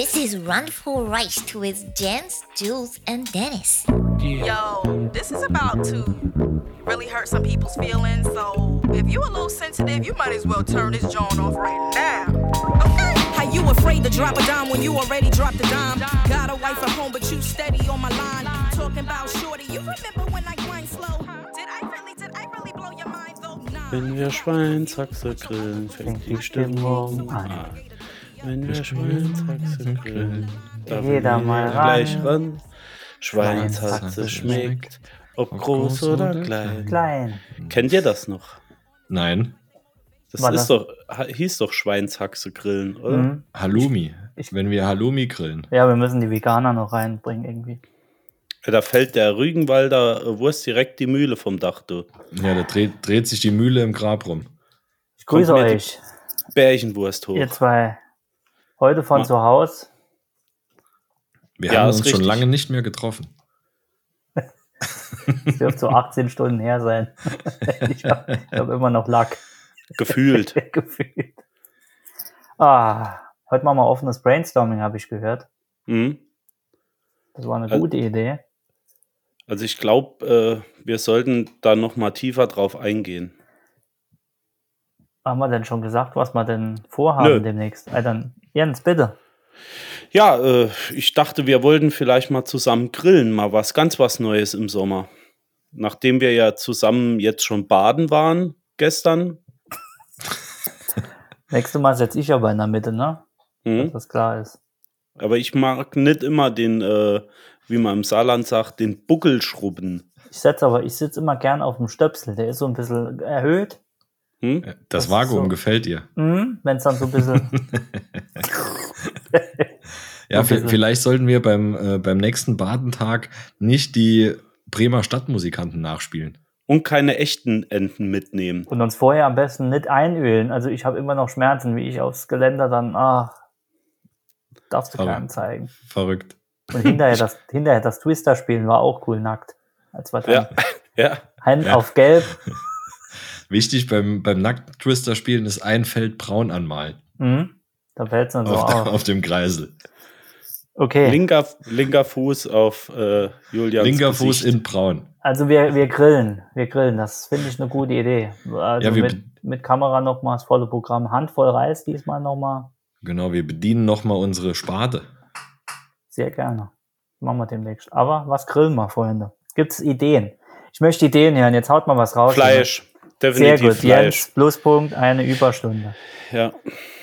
This is Run for Rice with Jens, Jules, and Dennis. Yo, this is about to really hurt some people's feelings. So if you a little sensitive, you might as well turn this joint off right now. Okay? How you afraid to drop a dime when you already dropped a dime? Got a wife at home, but you steady on my line. Talking about shorty, you remember when I grind slow? Did I really, did I really blow your mind though? Nah. Wenn wir Schweinshaxe grillen, fängt die Stimmung an. Wenn wir Schweinshaxe grillen, darf Jeder mal ran. gleich ran. Schweinshaxe schmeckt, ob groß oder klein. Klein. Kennt ihr das noch? Nein, Das War ist das- doch, hieß doch Schweinshaxe grillen, oder? Mhm. Halloumi. Ich- Wenn wir Halloumi grillen. Ja, wir müssen die Veganer noch reinbringen irgendwie. Ja, Da fällt der Rügenwalder Wurst direkt die Mühle vom Dach, du. Ja, da dreht, dreht sich die Mühle im Grab rum. Ich grüße euch, Bärchenwurst hoch. ihr zwei. Heute von Ma- zu Hause. Wir Ja, haben uns schon richtig. lange nicht mehr getroffen. Es dürfte so 18 Stunden her sein. ich habe hab immer noch Lack Gefühlt. gefühlt. Ah, heute machen wir offenes Brainstorming, habe ich gehört. Mhm. Das war eine gute Idee. Also ich glaube, äh, wir sollten da noch mal tiefer drauf eingehen. Haben wir denn schon gesagt, was wir denn vorhaben Nö. demnächst? Dann, Jens, bitte. Ja, äh, ich dachte, wir wollten vielleicht mal zusammen grillen, mal was ganz was Neues im Sommer. Nachdem wir ja zusammen jetzt schon baden waren gestern. Nächstes Mal setze ich aber in der Mitte, ne? Mhm. Dass das klar ist. Aber ich mag nicht immer den, äh, wie man im Saarland sagt, den Buckelschrubben. Ich setze aber, ich sitze immer gern auf dem Stöpsel. Der ist so ein bisschen erhöht. Hm? Das, Das ist Vakuum so. gefällt dir. Mhm, Wenn es dann so ein bisschen. Ja, bisschen. vielleicht sollten wir beim, äh, beim nächsten Badentag nicht die Bremer Stadtmusikanten nachspielen. Und keine echten Enten mitnehmen. Und uns vorher am besten nicht einölen. Also ich habe immer noch Schmerzen, wie ich aufs Geländer dann, ach, darfst du Aber- keinem zeigen. Verrückt. Und hinterher das, hinterher das Twister spielen war auch cool nackt. Als wir dann Ja, ja. Hand Ja. auf gelb. Wichtig beim, beim Nackt-Twister spielen ist ein Feld braun anmalen. Mhm. Da fällt es dann so auf, auf. auf dem Kreisel. Okay, Linker, linker Fuß auf äh, Julians Linker Fuß Gesicht. in braun. also wir, wir grillen. Wir grillen. Das finde ich eine gute Idee. Also Ja, wir mit, mit Kamera nochmal das volle Programm. Handvoll Reis diesmal nochmal. Genau, wir bedienen nochmal unsere Sparte. Sehr gerne. Machen wir demnächst. Aber was grillen wir, Freunde? Gibt es Ideen? Ich möchte Ideen hören. Jetzt haut mal was raus. Fleisch. Sehr Definitiv gut. Fleisch. Jens, Pluspunkt, eine Überstunde. Ja.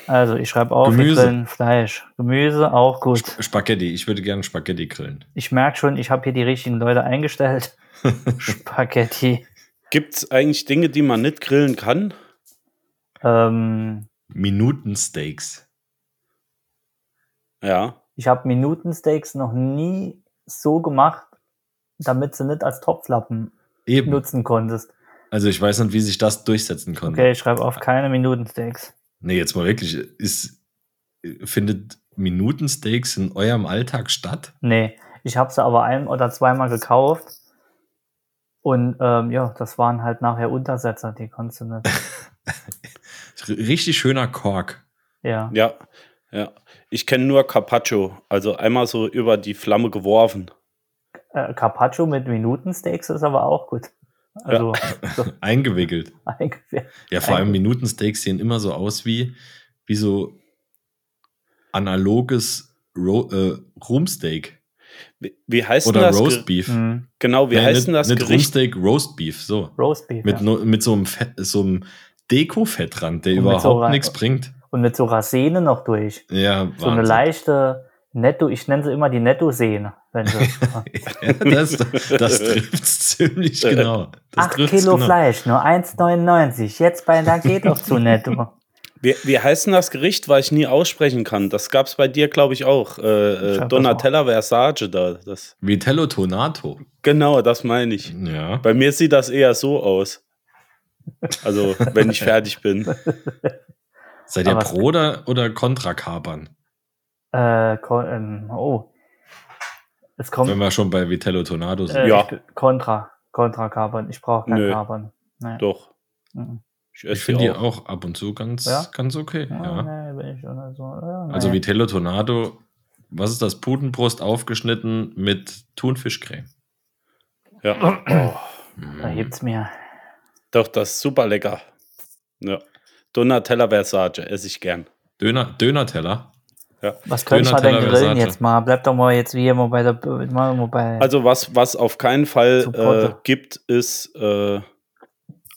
Also ich schreibe auf, wir Gemüse. grillen Fleisch. Gemüse, auch gut. Sp Spaghetti. Ich würde gerne Spaghetti grillen. Ich merke schon, ich habe hier die richtigen Leute eingestellt. Spaghetti. Gibt es eigentlich Dinge, die man nicht grillen kann? Ähm, Minutensteaks. Ja. ich habe Minutensteaks noch nie so gemacht, damit sie nicht als Topflappen Eben. nutzen konntest. Also ich weiß nicht, wie sich das durchsetzen konnte. Okay, ich schreibe auf keine Minutensteaks. Nee, jetzt mal wirklich. Ist, findet Minutensteaks in eurem Alltag statt? Nee, ich habe sie aber ein oder zweimal gekauft. Und ähm, ja, das waren halt nachher Untersetzer, die konntest du nicht. Richtig schöner Kork. Ja. Ja. Ja. Ich kenne nur Carpaccio. Also einmal so über die Flamme geworfen. Äh, Carpaccio mit Minutensteaks ist aber auch gut. Also so Eingewickelt. Ja, vor allem Minutensteaks sehen immer so aus wie, wie so analoges Ro äh, Rumsteak. Wie, wie heißt Oder das? Ge- Roastbeef. Mhm. Genau, wie Nee, heißt denn das nicht Gericht? Rumsteak, Roastbeef, so. Roastbeef. Mit, ja. no, mit so einem, Fett, so einem Deko-Fettrand, der Und mit überhaupt so nichts bringt. Und mit so Rasene noch durch. Ja, So eine Wahnsinn. leichte Netto, ich nenne sie immer die Ja, das das trifft ziemlich genau. Das 8 trifft's Kilo genau. Fleisch, nur 1,99. Jetzt bei da geht doch zu Netto. Wie, wie heißt denn das Gericht, weil ich nie aussprechen kann? Das gab es bei dir, glaube ich, auch. Äh, Ich äh, Donatella Versace da. Das, Vitello Tonato. genau, das meine ich. Ja. Bei mir sieht das eher so aus. Also, wenn ich fertig bin. Seid ihr Aber- pro oder, oder contra Kapern? Äh, ähm, oh. Es kommt Wenn wir schon bei Vitello Tonato sind. äh, Ja. Contra. Contra Kapern. Ich brauche kein Nö. Kapern. Nee. Doch. Mhm. Ich ich finde die auch. ab und zu ganz, Ja? ganz okay. Ja, Ja. nee, bin ich oder so. Ja, Also nee. Vitello Tonato was ist das? Putenbrust aufgeschnitten mit Thunfischcreme. Ja. Oh, Da hebt's mir. doch, das ist super lecker. Ja. Donatella Versace esse ich gern. Döner, Dönerteller. Was könnte man denn grillen Versace. jetzt mal? Bleib doch mal jetzt wie immer bei der mal bei. Also was, was auf keinen Fall äh, gibt, ist äh,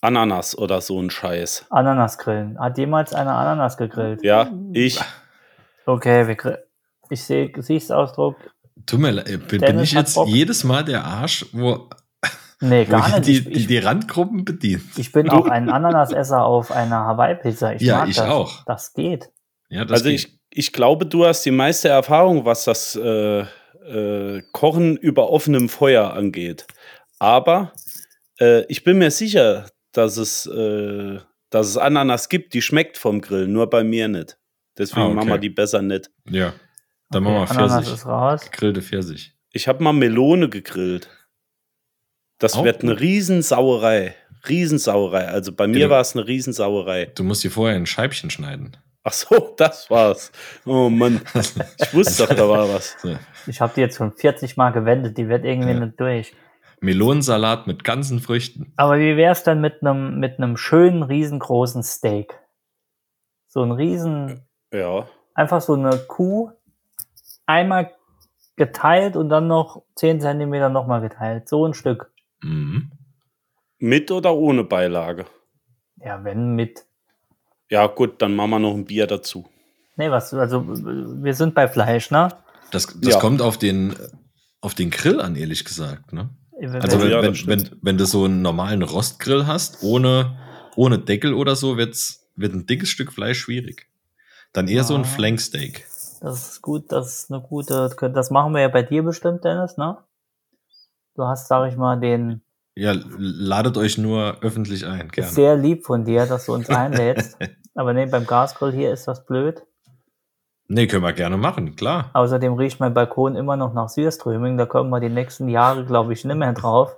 Ananas oder so ein Scheiß. Ananas grillen. Hat jemals einer Ananas gegrillt? Ja, ich. Okay, wir ich sehe Gesichtsausdruck. Tut mir leid, bin, bin ich jetzt Bock. jedes Mal der Arsch, wo, Nee, gar ich nicht. die, die, die Randgruppen bedient? ich bin auch ein Ananasesser auf einer Hawaii-Pizza. Ich Ja, mag ich das. auch. Das geht. Ja, das Also geht. ich, ich glaube, du hast die meiste Erfahrung, was das äh, äh, Kochen über offenem Feuer angeht. Aber äh, ich bin mir sicher, dass es, äh, dass es Ananas gibt, die schmeckt vom Grill, nur bei mir nicht. Deswegen Ah, okay. machen wir die besser nicht. Ja, dann Okay, machen wir Ananas Pfirsich. ist raus. Gegrillte Pfirsich. Ich habe mal Melone gegrillt. Das Auch wird eine. Riesensauerei. Riesensauerei. Also bei mir Genau. war es eine Riesensauerei. Du musst die vorher in Scheibchen schneiden. Ach so, das war's. Oh Mann, ich wusste doch, da war was. Ich habe die jetzt schon 40 Mal gewendet. Die wird irgendwie Ja. nicht durch. Melonensalat mit ganzen Früchten. Aber wie wär's dann mit einem mit einem schönen riesengroßen Steak? So ein riesen Ja. einfach so eine Kuh einmal geteilt und dann noch 10 Zentimeter nochmal geteilt. So ein Stück. Mhm. Mit oder ohne Beilage? Ja, wenn mit. Ja, gut, dann machen wir noch ein Bier dazu. Nee, was, also wir sind bei Fleisch, ne? Das, das Ja. kommt auf den, auf den Grill an, ehrlich gesagt. Ne? Also Ja, wenn, das wenn, wenn, wenn du so einen normalen Rostgrill hast, ohne, ohne Deckel oder so, wird's, wird ein dickes Stück Fleisch schwierig. Dann eher so ein Ah. Flanksteak. Das ist gut, das ist eine gute, das machen wir ja bei dir bestimmt, Dennis, ne? Du hast, sag ich mal, den, Ja, ladet euch nur öffentlich ein, gerne. sehr lieb von dir, dass du uns einlädst. Aber nee, beim Gasgrill hier ist das blöd. Nee, können wir gerne machen, klar. Außerdem riecht mein Balkon immer noch nach Süßströming. Da kommen wir die nächsten Jahre, glaube ich, nicht mehr drauf.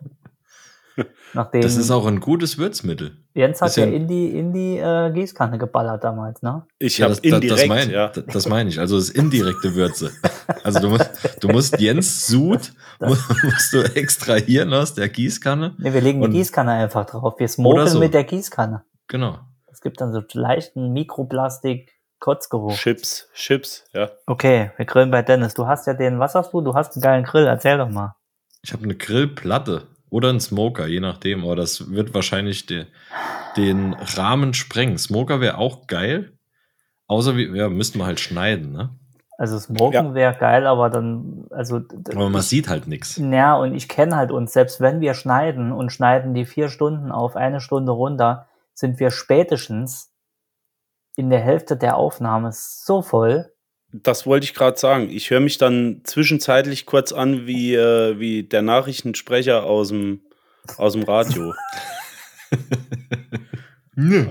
Nachdem Das ist auch ein gutes Würzmittel. Jens hat ja bisschen- in die, in die äh, Gießkanne geballert damals, ne? Ich Ja, habe das, indirekt, das meine ja. das meine ich. Also das ist indirekte Würze. Also du musst, du musst Jens Sud mu- musst du extrahieren aus der Gießkanne. Ne, wir legen die Gießkanne einfach drauf. Wir smoken so. mit der Gießkanne. Genau. Es gibt dann so leichten Mikroplastik-Kotzgeruch. Chips, Chips, ja. Okay, wir grillen bei Dennis. Du hast ja den, was hast du? Du hast einen geilen Grill. Erzähl doch mal. Ich habe eine Grillplatte oder einen Smoker, je nachdem. Aber das wird wahrscheinlich de, den Rahmen sprengen. Smoker wäre auch geil. Außer wir ja, müssten wir halt schneiden, ne? Also Smoken Ja. wäre geil, aber dann, also, Aber man sieht halt nichts. ja, und ich kenne halt uns, selbst wenn wir schneiden und schneiden die vier Stunden auf eine Stunde runter, sind wir spätestens in der Hälfte der Aufnahme so voll. Das wollte ich gerade sagen. Ich höre mich dann zwischenzeitlich kurz an wie, äh, wie der Nachrichtensprecher aus dem, aus dem Radio.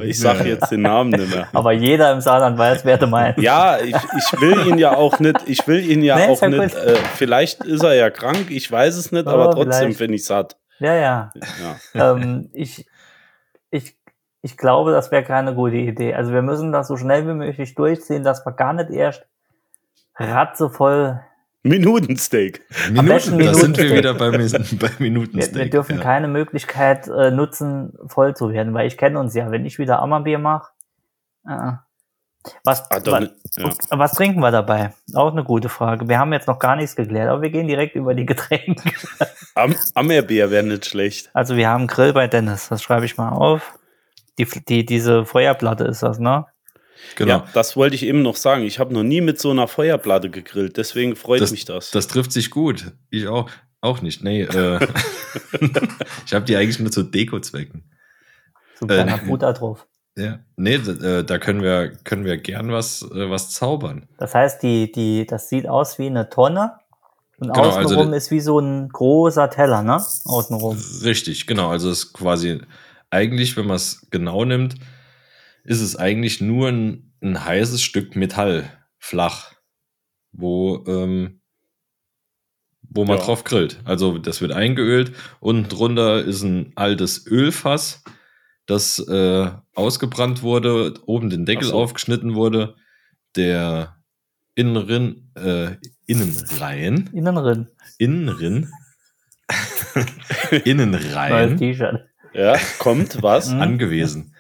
Ich sage jetzt den Namen nicht mehr. Aber jeder im Saarland weiß, wer du meinst. Ja, ich, ich will ihn ja auch nicht, ich will ihn ja Nee, auch nicht, äh, vielleicht ist er ja krank, ich weiß es nicht, Oh, aber trotzdem finde ich satt. Ja, ja. Ja. ähm, ich, ich, ich glaube, das wäre keine gute Idee. Also wir müssen das so schnell wie möglich durchziehen, dass wir gar nicht erst ratzevoll. Minutensteak. Minuten, da sind wir Minutensteak. wieder bei, bei Wir, Minutensteak. wir dürfen ja. keine Möglichkeit äh, nutzen, voll zu werden, weil ich kenne uns ja. Wenn ich wieder Ammerbier mache, äh, was, Ah, nicht- ja. was trinken wir dabei? Auch eine gute Frage. Wir haben jetzt noch gar nichts geklärt, aber wir gehen direkt über die Getränke. Am Ammerbier wäre nicht schlecht. Also wir haben Grill bei Dennis, das schreibe ich mal auf. Die, die, diese Feuerplatte ist das, ne? Genau. Ja, das wollte ich eben noch sagen. Ich habe noch nie mit so einer Feuerplatte gegrillt, deswegen freut das, mich das. Das trifft sich gut. Ich auch. Auch nicht. Nee, äh, ich habe die eigentlich nur zu Deko-Zwecken. So ein Äh, kleiner Butter drauf. Ja. Nee, d- äh, da können wir, können wir gern was, äh, was zaubern. Das heißt, die, die, das sieht aus wie eine Tonne und Genau, also außenrum die- ist wie so ein großer Teller, ne? Außenrum. Richtig, genau. Also es ist quasi, eigentlich, wenn man es genau nimmt, ist es eigentlich nur ein, ein heißes Stück Metall, flach, wo, ähm, wo man Ja. drauf grillt. Also das wird eingeölt. Unten drunter ist ein altes Ölfass, das äh, ausgebrannt wurde, oben den Deckel so. aufgeschnitten wurde. Der Innenrin, äh, Innenreihen, Innenrin. Innenrin, Neues Innenreihen T-Shirt. Ja, kommt was? Angewiesen.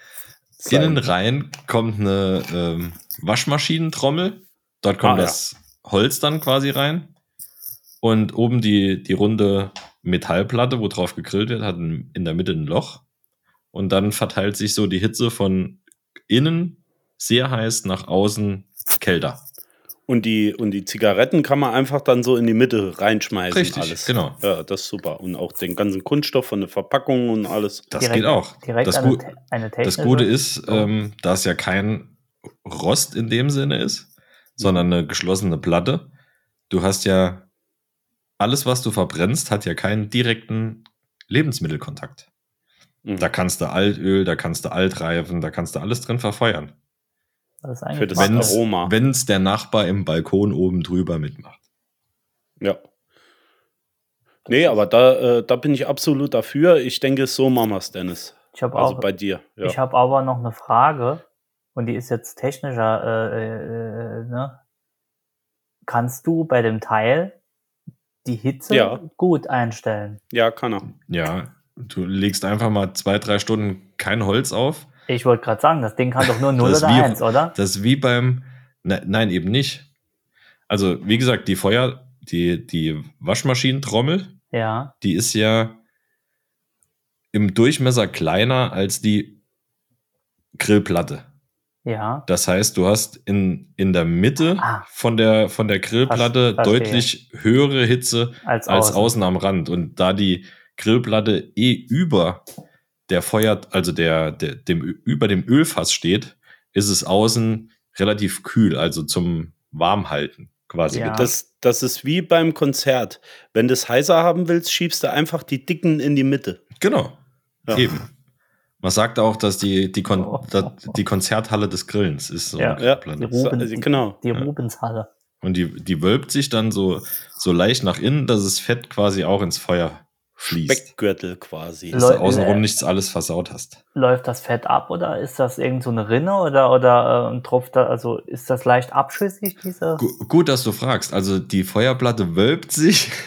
Sein. Innenreihen kommt eine ähm, Waschmaschinentrommel. Dort kommt Ah, ja. das Holz dann quasi rein. Und oben die, die runde Metallplatte, wo drauf gegrillt wird, hat in der Mitte ein Loch. Und dann verteilt sich so die Hitze von innen sehr heiß nach außen kälter. Und die, und die Zigaretten kann man einfach dann so in die Mitte reinschmeißen. Richtig, alles. genau. Ja, das ist super. Und auch den ganzen Kunststoff von der Verpackung und alles. Das Direkt- geht auch. Direkt das, eine, Gu eine das. Gute ist, Oh. ähm, da es ja kein Rost in dem Sinne ist, sondern eine geschlossene Platte. Du hast ja alles, was du verbrennst, hat ja keinen direkten Lebensmittelkontakt. Mhm. Da kannst du Altöl, da kannst du Altreifen, da kannst du alles drin verfeuern. Das ist Für eigentlich das. Wenn's, Aroma. wenn's der Nachbar im Balkon oben drüber mitmacht. Ja. Nee, aber da, äh, da bin ich absolut dafür. Ich denke, so machen wir es, Dennis. Ich habe Also auch, bei dir. Ja. ich habe aber noch eine Frage und die ist jetzt technischer. Äh, äh, äh, ne? Kannst du bei dem Teil die Hitze Ja. gut einstellen? ja, kann er. Ja, du legst einfach mal zwei, drei Stunden kein Holz auf. Ich wollte gerade sagen, das Ding kann doch nur 0 Das ist oder wie- 1, oder? Das ist wie beim. Ne, nein, eben nicht. Also, wie gesagt, die Feuer, die, die Waschmaschinentrommel, Ja. die ist ja im Durchmesser kleiner als die Grillplatte. Ja. Das heißt, du hast in, in der Mitte Ah. von, der, von der Grillplatte Verstehe. deutlich höhere Hitze Als, als außen. außen am Rand. Und da die Grillplatte eh über der Feuer, also der, der, dem, über dem Ölfass steht, ist es außen relativ kühl, also zum Warmhalten quasi. Ja. Das, das ist wie beim Konzert. Wenn du es heißer haben willst, schiebst du einfach die Dicken in die Mitte. Genau. Ja. Eben. Man sagt auch, dass die, die, Kon Oh. da- die Konzerthalle des Grillens ist so Ja. Ja. Die, Grillplatte. So, Ruben, die, genau. die. Rubenshalle. Und die, die wölbt sich dann so, so leicht nach innen, dass das Fett quasi auch ins Feuer fließt. Speckgürtel quasi. Dass du außenrum äh, nichts alles versaut hast. Läuft das Fett ab oder ist das irgend so eine Rinne oder, oder äh, tropft da, also ist das leicht abschüssig, diese? Gu gut, dass du fragst. Also die Feuerplatte wölbt sich.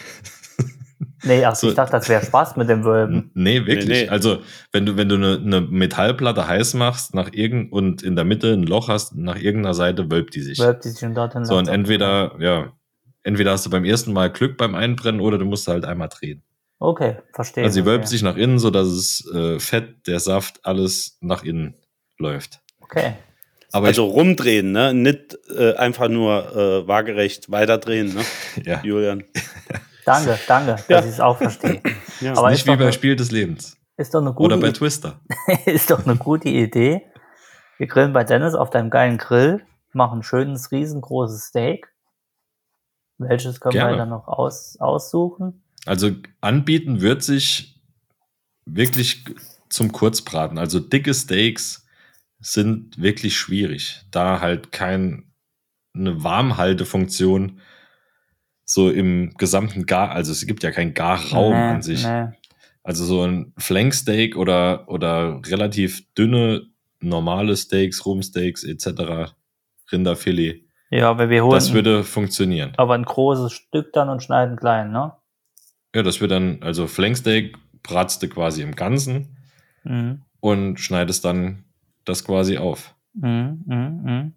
Nee, ach, So- ich dachte, das wäre Spaß mit dem Wölben. nee, wirklich. Nee, nee. Also, wenn du, wenn du eine, eine Metallplatte heiß machst nach irgend und in der Mitte ein Loch hast, nach irgendeiner Seite wölbt die sich. Wölbt die sich schon dorthin so, und entweder, ja, entweder hast du beim ersten Mal Glück beim Einbrennen oder du musst halt einmal drehen. Okay, verstehe. Also sie wölbt okay. sich nach innen, so dass es äh, Fett, der Saft, alles nach innen läuft. Okay. Aber also rumdrehen, ne? Nicht äh, einfach nur äh, waagerecht weiterdrehen, ne? ja, Julian. Danke, danke, Ja. dass ich es auch verstehe. Ja. Aber nicht ist wie bei Spiel des Lebens. Ist doch eine gute, Oder bei Twister. ist doch eine gute Idee. Wir grillen bei Dennis auf deinem geilen Grill, machen ein schönes, riesengroßes Steak. Welches können Gerne. wir dann noch aus, aussuchen? Also anbieten wird sich wirklich zum Kurzbraten. Also dicke Steaks sind wirklich schwierig, da halt kein eine Warmhaltefunktion so im gesamten Gar, also es gibt ja keinen Garraum Nee, an sich. nee. Also so ein Flanksteak oder, oder relativ dünne, normale Steaks, Rumsteaks etc., Rinderfilet, Ja, aber wir holen das würde funktionieren. aber ein großes Stück dann und schneiden klein, ne? Ja, das wird dann, also Flanksteak bratst du quasi im Ganzen Mhm. und schneidest dann das quasi auf. Mhm, mhm, mhm.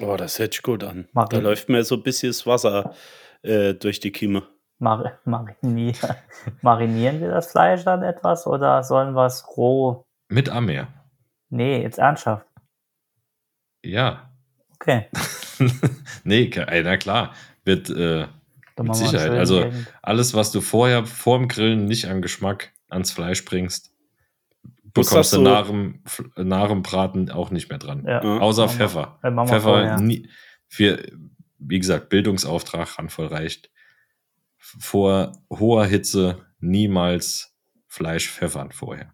Oh, das hört sich gut an. Mach da ich. läuft mir so ein bisschen das Wasser äh, durch die Kimme. Mar marinier marinieren wir das Fleisch dann etwas oder sollen wir es roh? Mit Amer. Nee, jetzt ernsthaft. Ja. Okay. nee, na klar. Wird äh, Dann Mit Sicherheit. Also- Gegend. alles, was du vorher vor dem Grillen nicht an Geschmack ans Fleisch bringst, bekommst du so- nach dem, nach dem Braten auch nicht mehr dran. Ja. Ja. Außer wir- Pfeffer. äh, Pfeffer nie, für, wie gesagt, Bildungsauftrag handvoll reicht. Vor hoher Hitze niemals Fleisch pfeffern vorher.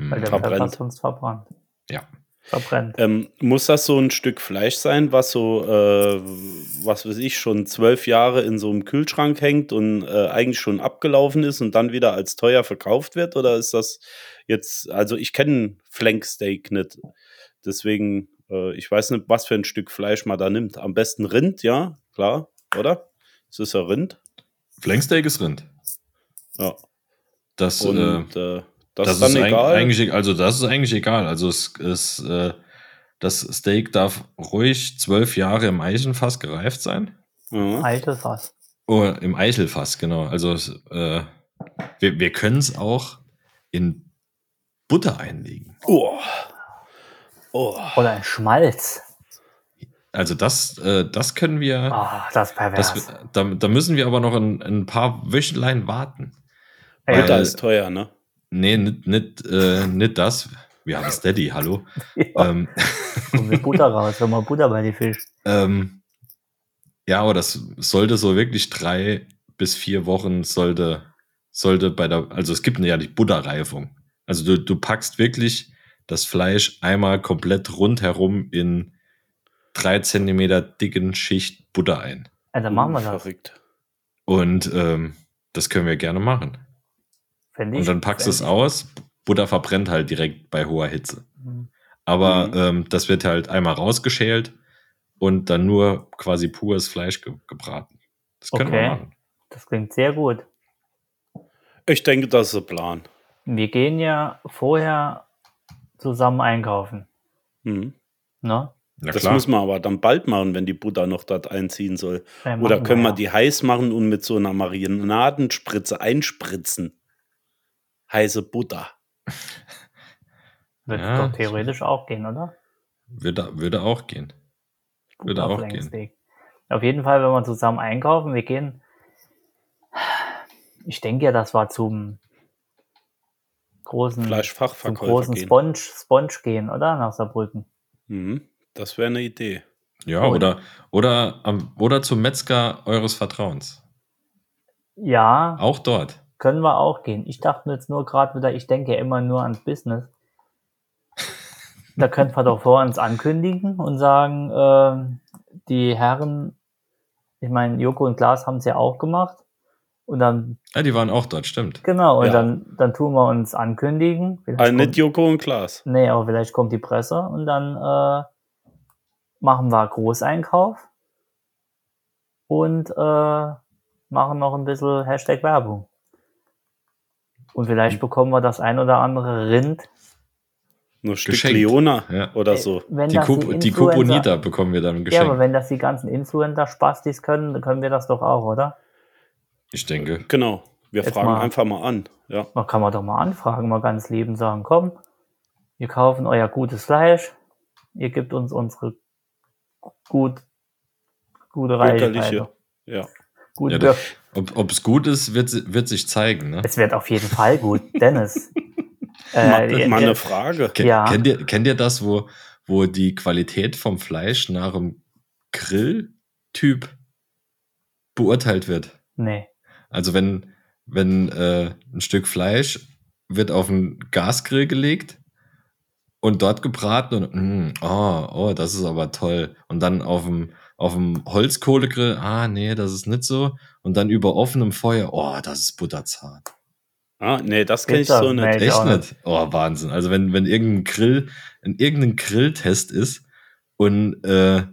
Hm. Weil der Verbrennt. Pfeffer sonst verbrannt. Ja. Verbrennt. Ähm, muss das so ein Stück Fleisch sein, was so, äh, was weiß ich, schon zwölf Jahre in so einem Kühlschrank hängt und äh, eigentlich schon abgelaufen ist und dann wieder als teuer verkauft wird? Oder ist das jetzt, also ich kenne Flanksteak nicht. Deswegen, äh, ich weiß nicht, was für ein Stück Fleisch man da nimmt. Am besten Rind, ja, klar, oder? Es ist ja Rind. Flanksteak ist Rind. Ja. Das, Und äh, äh, das, das ist dann ist egal. eigentlich, also das ist eigentlich egal. Also es ist, äh, das Steak darf ruhig zwölf Jahre im Eichenfass gereift sein. ja. Eitelfass. Oh, im Eichelfass, genau. Also es, äh, wir, wir können es auch in Butter einlegen. Oh. Oh. Oder ein Schmalz. Also das, äh, das können wir. Ah, das ist pervers. Das, da, da müssen wir aber noch ein, ein paar Wöchlein warten. Butter ist teuer, ne? Nee, nicht, nicht, äh, nicht das. Wir haben Steady, hallo. ja, Ähm, kommt mit Butter raus, wenn man Butter bei die Fisch. ähm, ja, aber das sollte so wirklich drei bis vier Wochen sollte, sollte bei der, also es gibt ja die Butterreifung. Also du, du packst wirklich das Fleisch einmal komplett rundherum in drei Zentimeter dicken Schicht Butter ein. Also machen wir das. Verrückt. Und ähm, das können wir gerne machen. Ich, Und dann packst du es aus. Butter verbrennt halt direkt bei hoher Hitze. Mhm. Aber Mhm. ähm, das wird halt einmal rausgeschält und dann nur quasi pures Fleisch ge gebraten. Das können wir Okay. machen. Das klingt sehr gut. Ich denke, das ist ein Plan. Wir gehen ja vorher zusammen einkaufen. Mhm. Ne? Ja, Das klar. muss man aber dann bald machen, wenn die Butter noch dort einziehen soll. Ja, Oder können wir ja. die heiß machen und mit so einer Marinadenspritze einspritzen? Heiße Butter. Wird Ja. doch theoretisch auch gehen, oder? würde, würde auch gehen. Würde Guter auch Flanksteak. Auf jeden Fall, wenn wir zusammen einkaufen, wir gehen. Ich denke ja, das war zum großen, zum großen gehen. Sponge, Sponge gehen, oder? Nach Saarbrücken. Mhm. Das wäre eine Idee. Ja, Oh. oder, oder, oder zum Metzger eures Vertrauens. Ja, Auch dort. Können wir auch gehen. Ich dachte jetzt nur gerade wieder, ich denke ja immer nur ans Business. Da könnten wir doch vor uns ankündigen und sagen, ähm, die Herren, ich meine, Joko und Klaas haben es ja auch gemacht. Und dann, Ja, die waren auch dort, stimmt. genau, und Ja. dann, dann tun wir uns ankündigen. Vielleicht Also kommt- nicht Joko und Klaas. Nee, aber vielleicht kommt die Presse und dann äh, machen wir Großeinkauf und äh, machen noch ein bisschen Hashtag Werbung. Und vielleicht bekommen wir das ein oder andere Rind. Nur Stück Geschenkt. Leona Ja. oder so. Wenn Die, Kup die Influencer- Kuponita bekommen wir dann Ja, geschenkt. aber wenn das die ganzen Influencer-Spastis können, dann können wir das doch auch, oder? ich denke. Genau. Wir Jetzt fragen mal- einfach mal an. Ja. Da kann man doch mal anfragen, mal ganz lieben sagen, komm, wir kaufen euer gutes Fleisch, ihr gebt uns unsere gut, gute. Reichweite. Ja. Gut, Ja, Ob es gut ist, wird, wird sich zeigen. Ne? Es wird auf jeden Fall gut, Dennis. Äh, mal ihr- eine Frage. Ken, Ja. kennt, ihr, kennt ihr das, wo, wo die Qualität vom Fleisch nach dem Grilltyp beurteilt wird? nee. Also wenn, wenn äh, ein Stück Fleisch wird auf einen Gasgrill gelegt und dort gebraten und mm, oh, oh, das ist aber toll. Und dann auf dem, auf dem Holzkohlegrill, ah nee, das ist nicht so. Und dann über offenem Feuer, oh, das ist butterzart. Ah, nee, das kenne ich so nicht. nee. Echt auch nicht? Oh, Wahnsinn. Also wenn, wenn irgendein Grill, in irgendein Grilltest ist und äh,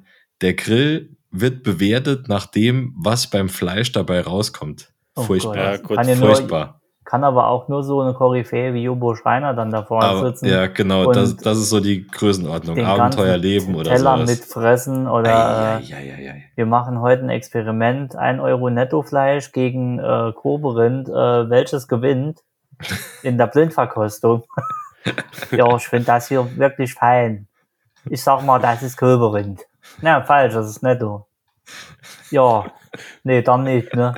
der Grill wird bewertet nach dem, was beim Fleisch dabei rauskommt. Oh Furchtbar. Ja, gut, Furchtbar. Kann aber auch nur so eine Koryphäe wie Jumbo Schreiner dann da vorne Aber, sitzen. ja, genau, das, das ist so die Größenordnung. Abenteuerleben oder Teller sowas. mitfressen oder äh, Eieieiei. wir machen heute ein Experiment, 1 Euro Nettofleisch gegen äh, Koberind, äh, welches gewinnt in der Blindverkostung. ja, ich finde das hier wirklich fein. Ich sag mal, das ist Koberind. Na, falsch, das ist Netto. Ja, nee, dann nicht, ne?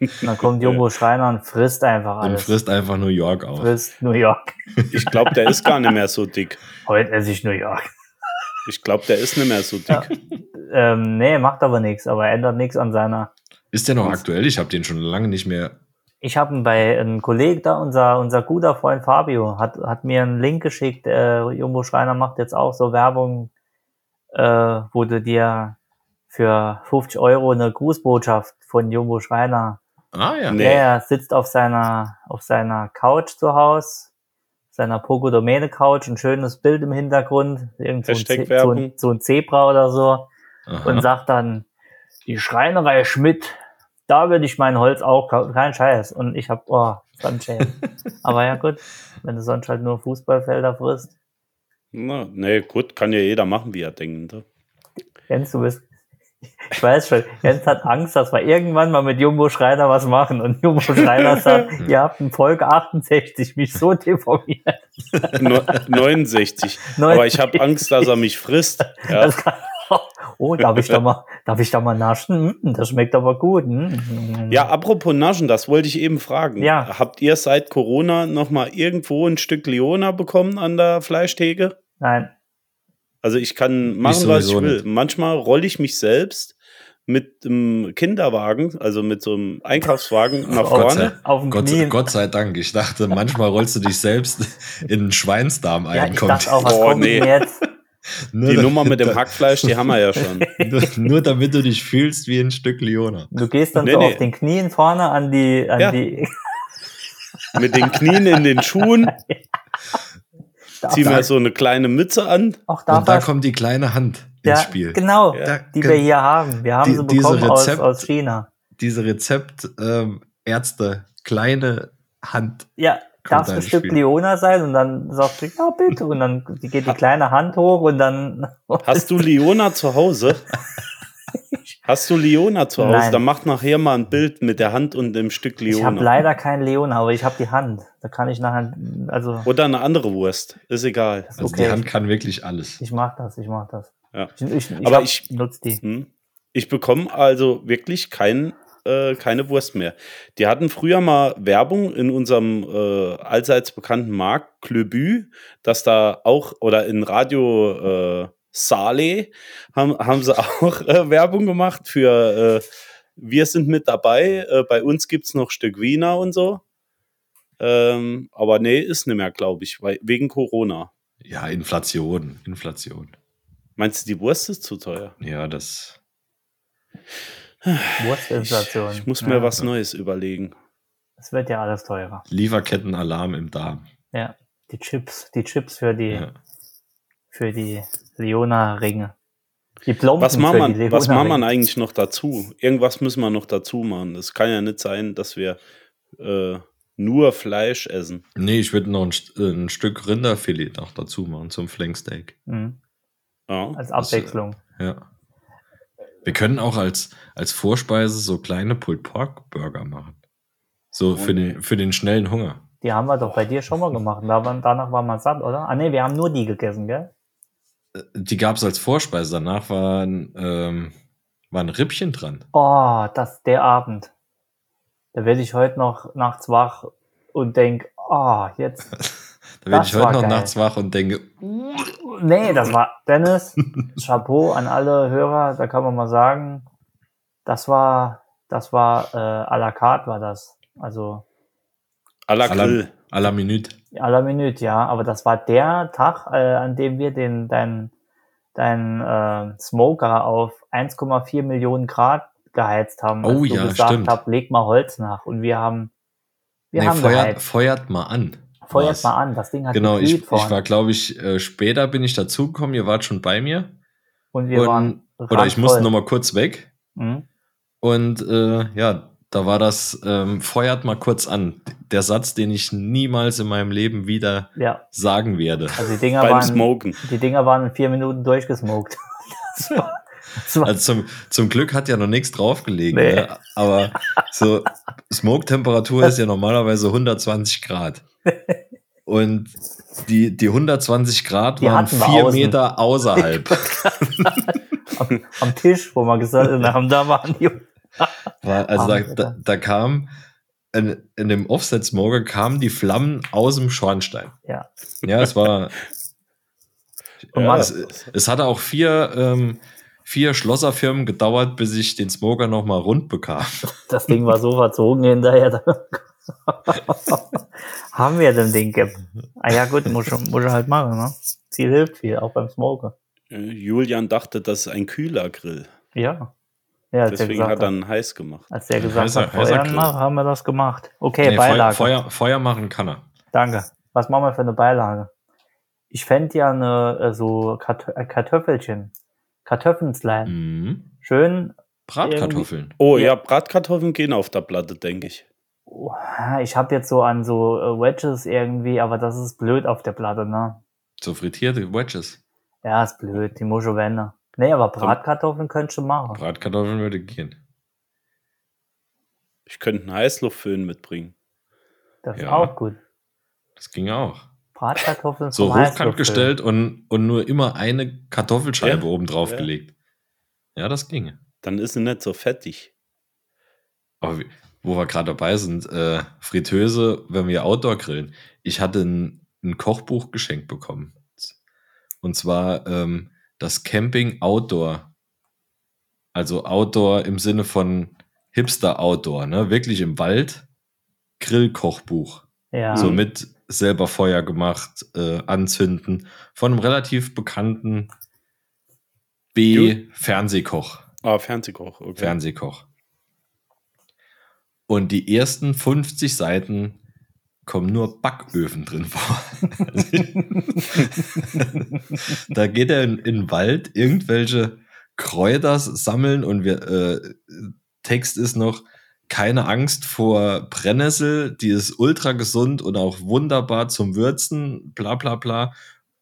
Dann kommt Jumbo Schreiner und frisst einfach Und alles. frisst einfach New York auf. frisst New York. Ich glaube, der ist gar nicht mehr so dick. Heute esse ich New York. Ich glaube, der ist nicht mehr so dick. Ja. Ähm, nee, macht aber nichts, aber ändert nichts an seiner. Ist der noch aktuell? Ich habe den schon lange nicht mehr. Ich habe ihn bei einem Kollegen da, unser, unser guter Freund Fabio, hat, hat mir einen Link geschickt. Äh, Jumbo Schreiner macht jetzt auch so Werbung, äh, wo du dir für 50 Euro eine Grußbotschaft von Jumbo Schreiner. Ah ja. Nee. Ja, er sitzt auf seiner, auf seiner Couch zu Hause, seiner Pogodomäne-Couch ein schönes Bild im Hintergrund, irgend so ein, Ze- so, ein, so ein Zebra oder so Aha. und sagt dann, die Schreinerei Schmidt, da würde ich mein Holz auch kaufen, kein Scheiß. Und ich hab, oh, Sunshade. Aber ja gut, wenn du sonst halt nur Fußballfelder frisst, Na, nee, gut, kann ja jeder machen, wie er denkt. ne? Jens, du bist, ich weiß schon, Jens hat Angst, dass wir irgendwann mal mit Jumbo Schreiner was machen. Und Jumbo Schreiner sagt, ihr habt in Folge 68 mich so deformiert. No- 69. Aber ich habe Angst, dass er mich frisst. Ja. Kann, oh, darf ich da mal, darf ich da mal naschen? Hm, Das schmeckt aber gut. Hm. ja, apropos Naschen, das wollte ich eben fragen. Ja. Habt ihr seit Corona noch mal irgendwo ein Stück Leona bekommen an der Fleischtheke? Nein, Also ich kann machen, was ich will. nicht. Manchmal rolle ich mich selbst mit einem Kinderwagen, also mit so einem Einkaufswagen nach Gott sei, vorne. auf dem Gott, Knien. Gott sei Dank. Ich dachte, manchmal rollst du dich selbst in den Schweinsdarm ja, ein. ich dachte auch, was Oh, kommt nee. jetzt? nur, Die Nummer mit dem Hackfleisch, die haben wir ja schon. nur, nur damit du dich fühlst wie ein Stück Leona. Du gehst dann Nee, so nee. auf den Knien vorne an die, an Ja. die, Mit den Knien in den Schuhen, zieh mir so eine kleine Mütze an. auch darf Und da kommt die kleine Hand ja, ins Spiel. Genau, Ja. Da- die wir hier haben. Wir haben Die- sie bekommen aus, Rezept- aus China. Diese Rezeptärzte, kleine Hand. Ja, darf da ein ins Stück Spiel. Leona sein und dann sagt sie, ja bitte. Und dann geht die kleine Hand hoch und dann. Hast du Leona zu Hause? Hast du Leona zu Hause? Nein. Dann mach nachher mal ein Bild mit der Hand und dem Stück Ich habe Leona. leider kein Leona, aber ich habe die Hand. Da kann ich nachher, also Oder eine andere Wurst. Ist egal. Also Okay. die Hand kann wirklich alles. ich mag das, ich mag das. Ja. Ich, ich, ich Aber hab- ich- nutz die. Hm? Ich bekomme also wirklich kein, äh, keine Wurst mehr. Die hatten früher mal Werbung in unserem äh, allseits bekannten Markt Klöbü, dass da auch, oder in Radio äh, Sale haben, haben sie auch äh, Werbung gemacht für äh, Wir sind mit dabei, äh, bei uns gibt es noch Stück Wiener und so. Ähm, aber nee, ist nicht mehr, glaube ich, weil, wegen Corona. Ja, Inflation. Inflation. Meinst du, die Wurst ist zu teuer? Ja, das. Ich, Wurstinflation. ich muss mir ja, was Neues überlegen. Es wird ja alles teurer. Lieferkettenalarm im Darm. Ja. Die Chips, die Chips für die, Ja. für die Leona-Ringe. Die Was macht man, die was macht man eigentlich noch dazu? Irgendwas müssen wir noch dazu machen. Es kann ja nicht sein, dass wir äh, nur Fleisch essen. Nee, ich würde noch ein, äh, ein Stück Rinderfilet noch dazu machen zum Flanksteak. Mhm. Ja. Als Das, äh, Abwechslung. Ja. Wir können auch als, als Vorspeise so kleine Pulled Pork Burger machen. So für, den, für den schnellen Hunger. Die haben wir doch bei dir schon mal gemacht. Da waren, danach war man satt, oder? Ah nee, wir haben nur die gegessen, gell? Äh, Die gab es als Vorspeise. Danach waren, ähm, waren Rippchen dran. Oh, das der Abend. Da werde ich heute noch nachts wach und denk, oh, jetzt. Da werde Das ich heute war noch geil. nachts wach und denke, Nee, das war Dennis. Chapeau an alle Hörer. Da kann man mal sagen, das war, das war äh, à la carte war das. Also à la à la, Grill. À la Minute. à la Minute, ja. Aber das war der Tag, äh, an dem wir den dein dein äh, Smoker auf 1,4 Millionen Grad geheizt haben. Oh als du ja, gesagt stimmt. Hab, leg mal Holz nach. Und wir haben wir Nee, haben feuert, geheizt. feuert mal an. Feuert war's. mal an. Das Ding hat Genau, ich, ich war, glaube ich, äh, später bin ich dazugekommen, ihr wart schon bei mir. und wir waren und, oder ich musste randvoll. noch mal kurz weg. Mhm. Und äh, ja, da war das, ähm, feuert mal kurz an. Der Satz, den ich niemals in meinem Leben wieder Ja, sagen werde. also die Dinger Beim waren Smoken. die Dinger waren in vier Minuten durchgesmoked. Das war, das war, Also zum, zum Glück hat ja noch nichts draufgelegen. Nee. Ne? Aber so Smoke-Temperatur ist ja normalerweise 120 Grad. Und die, die 120 Grad Die waren vier außen. Meter außerhalb. am, am Tisch, wo wir gesagt haben, da waren die. War, also da, da, da kam in, in dem Offset-Smoker kamen die Flammen aus dem Schornstein. Ja. Ja, es war. Und Ja, es, es hatte auch vier, ähm, vier Schlosserfirmen gedauert, bis ich den Smoker nochmal rund bekam. das Ding war so verzogen hinterher. haben wir dem Ding gehabt. Ah ja gut, muss schon halt machen, ne? Ziel hilft viel, auch beim Smoker. Äh, Julian dachte, das ist ein kühler Grill. Ja. Ja, Deswegen hat er ihn heiß gemacht. als der gesagt Heißer- hat, Feuer nach, haben wir das gemacht. Okay, Nee, Feuer, Beilage. Feuer, Feuer machen kann er. Danke. Was machen wir für eine Beilage? Ich fände ja eine, äh, so Kartö äh, Kartoffelchen. Kartoffelnslein. Mhm. Schön. Bratkartoffeln. Oh Ja. ja, Bratkartoffeln gehen auf der Platte, denke ich. Ich habe jetzt so an so äh, Wedges irgendwie, aber das ist blöd auf der Platte, ne? So frittierte Wedges. Ja, ist blöd, die muss schon wenden. Nee, aber Bratkartoffeln könntest du machen. Bratkartoffeln würde gehen. Ich könnte einen Heißluftföhn mitbringen. Das ist Ja. auch gut. Das ging auch. Bratkartoffeln So hochkant gestellt und, und nur immer eine Kartoffelscheibe Ja, oben drauf ja. gelegt. Ja, das ginge. Dann ist sie nicht so fettig. Aber wie, wo wir gerade dabei sind, äh, Fritteuse, wenn wir Outdoor grillen. Ich hatte ein, ein Kochbuch geschenkt bekommen. Und zwar ähm, das Camping Outdoor. Also Outdoor im Sinne von Hipster Outdoor, ne? Wirklich im Wald. Grillkochbuch. Ja. So mit selber Feuer gemacht, äh, anzünden. Von einem relativ bekannten B-Fernsehkoch. Ah, Fernsehkoch, okay. Fernsehkoch. Und die ersten 50 Seiten kommen nur Backöfen drin vor. da geht er in, in den Wald irgendwelche Kräuter sammeln und wir, äh, Text ist noch, keine Angst vor Brennnessel, die ist ultra gesund und auch wunderbar zum Würzen, bla bla bla.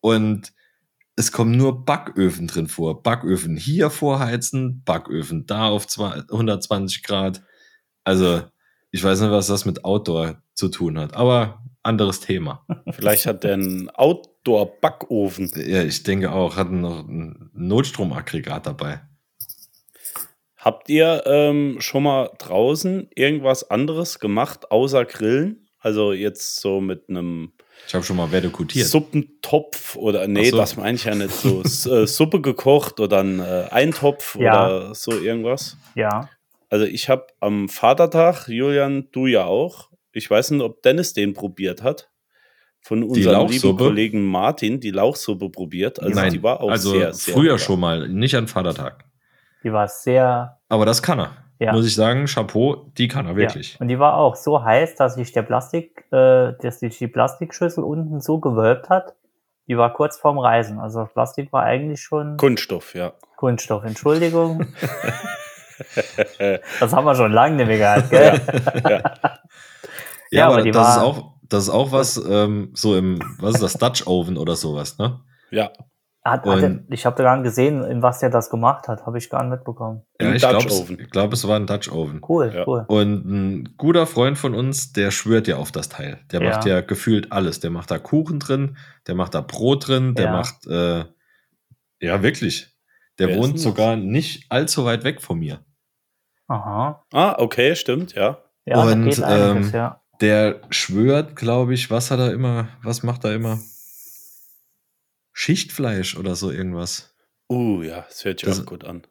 Und es kommen nur Backöfen drin vor. Backöfen hier vorheizen, Backöfen da auf zwei- 120 Grad. Also, ich weiß nicht, was das mit Outdoor zu tun hat, aber anderes Thema. Vielleicht hat der einen Outdoor-Backofen. Ja, ich denke auch, hatten noch ein Notstromaggregat dabei. Habt ihr ähm, schon mal draußen irgendwas anderes gemacht, außer Grillen? Also jetzt so mit einem Ich habe schon mal vertikutiert. Suppentopf oder nee, so. das meine ich ja nicht so. Äh, Suppe gekocht oder ein äh, Eintopf Ja. oder so irgendwas. Ja. Also ich habe am Vatertag, Julian, du ja auch. Ich weiß nicht, ob Dennis den probiert hat. Von unserem lieben? Kollegen Martin die Lauchsuppe probiert. Also Nein, die war auch also sehr, sehr früher lecker. schon mal, nicht an Vatertag. Die war sehr. Aber das kann er. Ja. Muss ich sagen, Chapeau, die kann er wirklich. Ja. Und die war auch so heiß, dass sich der Plastik, äh, dass sich die Plastikschüssel unten so gewölbt hat. Die war kurz vorm Reisen. Also Plastik war eigentlich schon Kunststoff, ja. Kunststoff. Entschuldigung. das haben wir schon lange nicht mehr gehabt, gell? Ja, Ja, aber, aber die das, ist auch, das ist auch was, ähm, so im, was ist das, Dutch Oven oder sowas, ne? Ja, Hat, hat er, ich habe gar nicht gesehen, in was der das gemacht hat. Habe ich gar nicht mitbekommen. Ja, ich Dutch glaube, es, Oven. ich glaub, es war ein Dutch Oven. Cool, Ja. cool. Und ein guter Freund von uns, der schwört ja auf das Teil. Der Ja. macht ja gefühlt alles. Der macht da Kuchen drin, der macht da Brot drin, der Ja. macht, äh, ja, wirklich. Der Wer wohnt sogar nicht allzu weit weg von mir. Aha. Ah, okay, stimmt, ja. Ja, Und, da geht einiges, ähm, ja. Der schwört, glaube ich, was hat er immer, was macht er immer? Schichtfleisch oder so irgendwas. Uh, ja, das hört sich Das- auch gut an.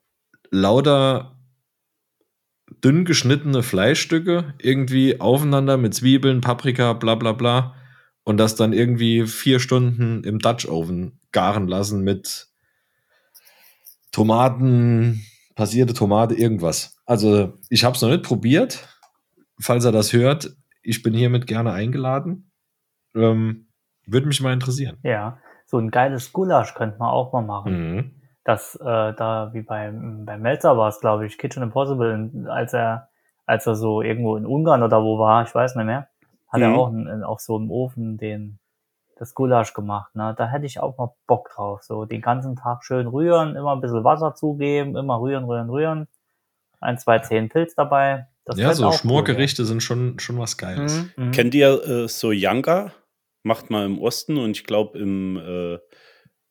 Lauter dünn geschnittene Fleischstücke irgendwie aufeinander mit Zwiebeln, Paprika, bla bla bla. Und das dann irgendwie vier Stunden im Dutch Oven garen lassen mit Tomaten, passierte Tomate, irgendwas. Also ich habe es noch nicht probiert. Falls er das hört, ich bin hiermit gerne eingeladen. Ähm, Würde mich mal interessieren. Ja. So ein geiles Gulasch könnte man auch mal machen. Mhm. Das, äh, da, wie beim, beim Melzer war es, glaube ich, Kitchen Impossible, als er, als er so irgendwo in Ungarn oder wo war, ich weiß nicht mehr, hat er Mhm. auch in, in, auf so einem Ofen den, das Gulasch gemacht, ne? Da hätte ich auch mal Bock drauf. So den ganzen Tag schön rühren, immer ein bisschen Wasser zugeben, immer rühren, rühren, rühren. Ein, zwei, zehn Pilz dabei. Das Ja, so auch cool, Schmorgerichte sind schon, schon was Geiles. ja. Mhm. Kennt ihr äh, so Yanga? Macht man im Osten und ich glaube im, äh,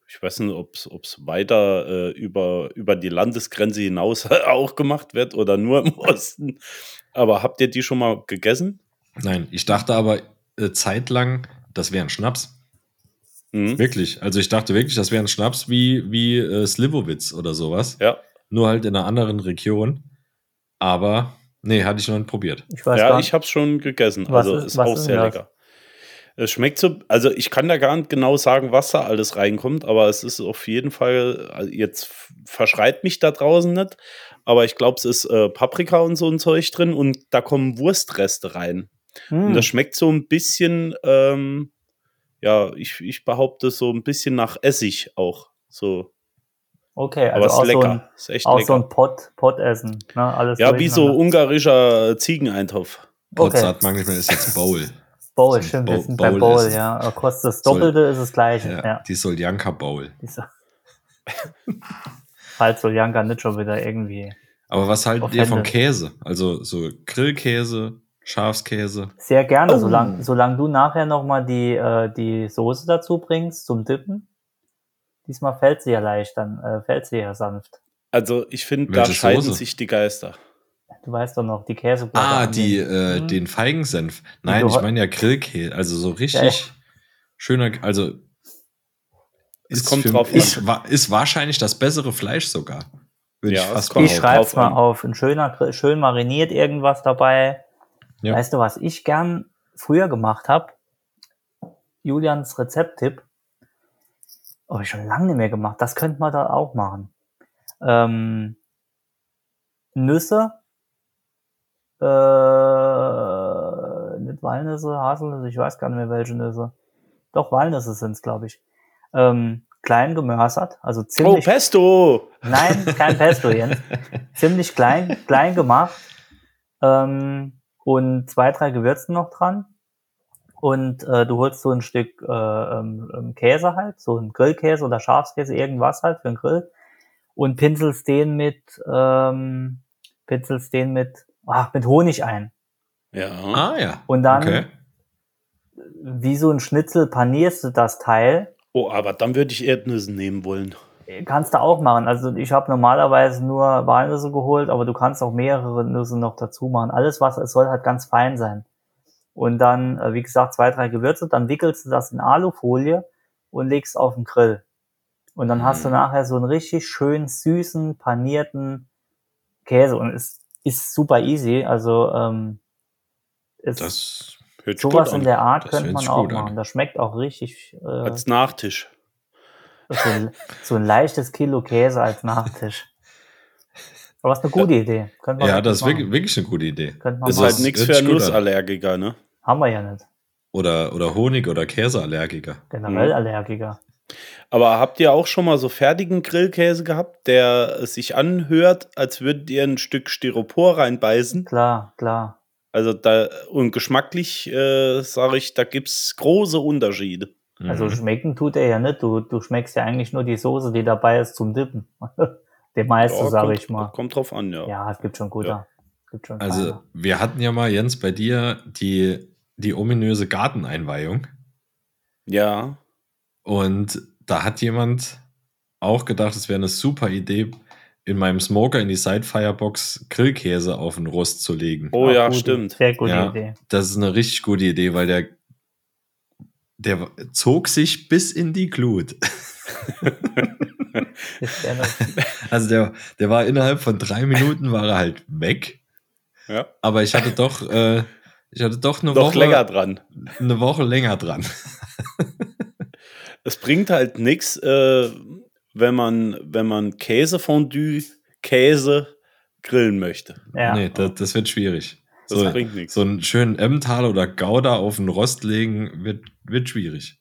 ich weiß nicht, ob es weiter äh, über, über die Landesgrenze hinaus auch gemacht wird oder nur im Osten. Aber habt ihr die schon mal gegessen? Nein, ich dachte aber äh, zeitlang, das wäre ein Schnaps. Mhm. Wirklich. Also ich dachte wirklich, das wäre ein Schnaps wie, wie äh, Slivovitz oder sowas. Ja, Nur halt in einer anderen Region. Aber nee, hatte ich noch nicht probiert. Ich weiß ja gar ich habe es schon gegessen. Was also ist- ist, was auch ist sehr das? lecker. Es schmeckt so, also ich kann da gar nicht genau sagen, was da alles reinkommt, aber es ist auf jeden Fall, also jetzt verschreit mich da draußen nicht, aber ich glaube, es ist äh, Paprika und so ein Zeug drin und da kommen Wurstreste rein. Hm. Und das schmeckt so ein bisschen, ähm, ja, ich, ich behaupte so ein bisschen nach Essig auch. So. Okay, Aber also auch, so lecker. ein, ist echt auch lecker. so ein Pot, Pottessen. Ne? Alles ja, wie so ungarischer Ziegeneintopf. Pot Okay. sagt manchmal, ist jetzt Bowl. Bowl, so ein stimmt, Bowl- wir sind bei Bowl Bowl, essen. ja. Aber Kostet das Doppelte, ist das Gleiche. Ja, Ja. Die Soljanka Bowl. Falls Soljanka nicht schon wieder irgendwie. Aber was haltet ihr vom. Käse? Also so Grillkäse, Schafskäse. Sehr gerne, Oh. solange solang du nachher nochmal die, äh, die Soße dazu bringst zum Dippen. Diesmal fällt sie ja leicht, dann äh, fällt sie ja sanft. Also ich finde, da scheiden Soße? sich die Geister. Du weißt doch noch, die Käseplatte. Ah, an die, den- äh, Mhm. den Feigensenf. Nein, ich meine ja Grillkäse. Also so richtig schöner, also Es ist kommt für- drauf an. ist, wa- ist wahrscheinlich das bessere Fleisch sogar. Würde Ja, ich es fast Ich drauf schreib's mal an. auf. Ein schöner, schön mariniert irgendwas dabei. Ja. Weißt du, was ich gern früher gemacht habe? Julians Rezepttipp. Oh, ich schon lange nicht mehr gemacht. Das könnte man da auch machen. Ähm, Nüsse. Äh, nicht Walnüsse, Haselnüsse, ich weiß gar nicht mehr welche Nüsse. Doch, Walnüsse sind's, glaube ich. Ähm, klein gemörsert, also Oh, ziemlich Pesto! Nein, kein Pesto, Jens. Ziemlich klein, klein gemacht. Ähm, und zwei, drei Gewürzen noch dran. Und äh, du holst so ein Stück äh, ähm, ähm, Käse halt, so ein Grillkäse oder Schafskäse, irgendwas halt für den Grill. Und pinselst den mit, ähm, pinselst den mit, ach, mit Honig ein. Ja. Ah ja. Und dann, Okay. wie so ein Schnitzel, panierst du das Teil Oh, aber dann würde ich Erdnüsse nehmen wollen. Kannst du auch machen. Also ich habe normalerweise nur Walnüsse geholt, aber du kannst auch mehrere Nüsse noch dazu machen. Alles was, es soll halt ganz fein sein. Und dann, äh, wie gesagt, zwei, drei Gewürze, dann wickelst du das in Alufolie und legst auf den Grill. Und dann hast du Mhm. nachher so einen richtig schön süßen, panierten Käse und es ist super easy. Also ähm, ist Das Hört sowas gut in der Art Das könnte man auch gut an. machen. Das schmeckt auch richtig. Äh, Als Nachtisch. so, ein, so ein leichtes Kilo Käse als Nachtisch. Aber ist eine gute Idee. Ja, das ist machen. wirklich, wirklich eine gute Idee. Könnte man Ist machen. halt nichts für. Nussallergiker, ne? Haben wir ja nicht. Oder, oder Honig- oder Käseallergiker. Generell Mhm. Allergiker. Aber habt ihr auch schon mal so fertigen Grillkäse gehabt, der sich anhört, als würdet ihr ein Stück Styropor reinbeißen? Klar, klar. Also da und geschmacklich äh, sage ich, da gibt's große Unterschiede. Also Mhm. schmecken tut er ja nicht. Du, du schmeckst ja eigentlich nur die Soße, die dabei ist zum Dippen. Der meiste, Ja, sage ich mal. Kommt drauf an, ja. Ja, es gibt schon guter. Ja. Gibt schon Also, wir hatten ja mal, Jens, bei dir die, die ominöse Garteneinweihung. Ja. Und da hat jemand auch gedacht, es wäre eine super Idee, in meinem Smoker in die Side-Firebox Grillkäse auf den Rost zu legen. Oh ja, gute- stimmt. Sehr gute Ja. Idee. Das ist eine richtig gute Idee, weil der, der zog sich bis in die Glut. Also der, der war innerhalb von drei Minuten war er halt weg. Ja. Aber ich hatte doch, äh, ich hatte doch eine Noch Woche länger dran. eine Woche länger dran. Es bringt halt nichts, äh, wenn man, wenn man Käsefondue, Käse grillen möchte. ja. Nee, das, das wird schwierig. Das so, bringt nichts. so einen schönen Emmentaler oder Gouda auf den Rost legen wird, wird schwierig.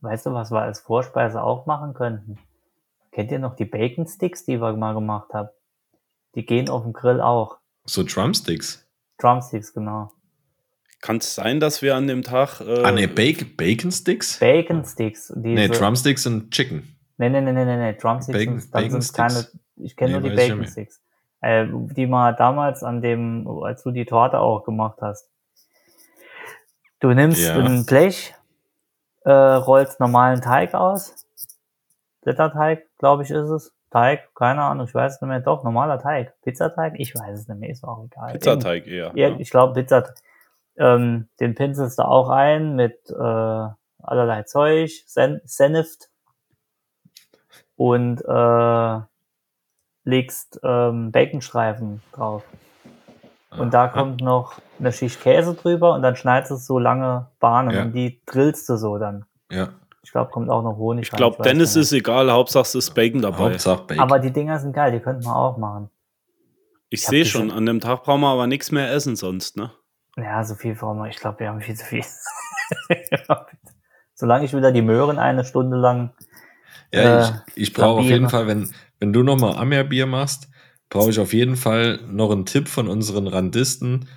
Weißt du, was wir als Vorspeise auch machen könnten? Kennt ihr noch die Bacon Sticks, die wir mal gemacht haben? Die gehen auf dem Grill auch. So Drumsticks. Drumsticks, genau. Kann es sein, dass wir an dem Tag. Äh, ah, nee, Bacon, Bacon Sticks? Bacon Sticks. Nee, Drumsticks und Chicken. Nee, nee, nee, nee, nee, nee. Drumsticks Bacon- sind, dann Bacon sind's keine, ich kenne Nee, nur die Bacon Sticks. Äh, die mal damals an dem, als du die Torte auch gemacht hast. Du nimmst Ja. ein Blech, äh, rollst normalen Teig aus. Blätterteig, glaube ich, ist es. Teig, keine Ahnung, ich weiß es nicht mehr. Doch, normaler Teig. Pizzateig? Ich weiß es nicht mehr, ist auch egal. Pizzateig eher. Ja, ne? ich glaube Pizza. Ähm, den pinselst du auch ein mit äh, allerlei Zeug, Sen Senft und äh, legst ähm, Baconstreifen drauf. Und da kommt noch eine Schicht Käse drüber und dann schneidest du so lange Bahnen Ja. und die grillst du so dann. Ja, Ich glaube, kommt auch noch Honig Ich rein, glaube, weiß Dennis ist egal, Hauptsache es ist Bacon dabei. Hauptsache Bacon. Aber die Dinger sind geil, die könnten wir auch machen. ich hab sehe schon- an dem Tag brauchen wir aber nichts mehr essen sonst, ne? Ja, so viel brauchen wir. Ich glaube, wir haben viel zu viel. solange ich wieder die Möhren eine Stunde lang. Ja, Äh, ich, ich brauche auf jeden. Fall, wenn, wenn du nochmal Ammerbier machst, brauche ich auf jeden Fall noch einen Tipp von unseren Randisten.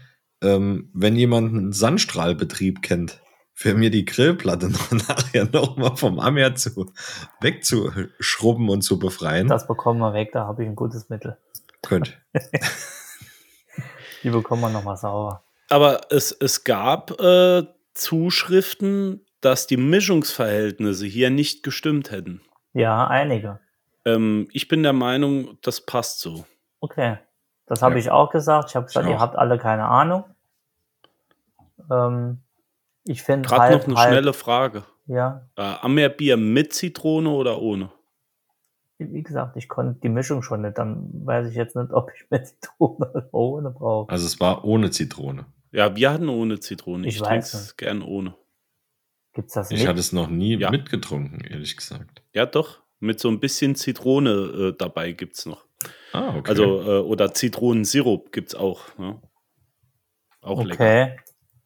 Ähm, wenn jemand einen Sandstrahlbetrieb kennt, für mir die Grillplatte noch nachher nochmal vom Ammer zu wegzuschrubben und zu befreien, Das bekommen wir weg, da habe ich ein gutes Mittel. könnt. Die bekommen wir nochmal sauber. Aber es, es gab äh, Zuschriften, dass die Mischungsverhältnisse hier nicht gestimmt hätten. Ja, einige. Ähm, ich bin der Meinung, das passt so. Okay. Das habe Ja. ich auch gesagt. Ich habe gesagt, Ich ihr habt alle keine Ahnung. Ähm, ich finde Gerade halb, noch eine halb, schnelle Frage. Ja, Äh, Ammerbier mit Zitrone oder ohne? wie gesagt, ich konnte die Mischung schon nicht. Dann weiß ich jetzt nicht, ob ich mit Zitrone oder ohne brauche. Also es war ohne Zitrone. Ja, wir hatten ohne Zitrone. Ich Ich, weiß trinke es gern ohne. Gibt's das Ich nicht? hatte es noch nie Ja. mitgetrunken, ehrlich gesagt. Ja, doch. Mit so ein bisschen Zitrone äh, dabei gibt es noch. Ah, okay. Also, äh, oder Zitronensirup gibt es auch. Ne? Auch lecker. okay.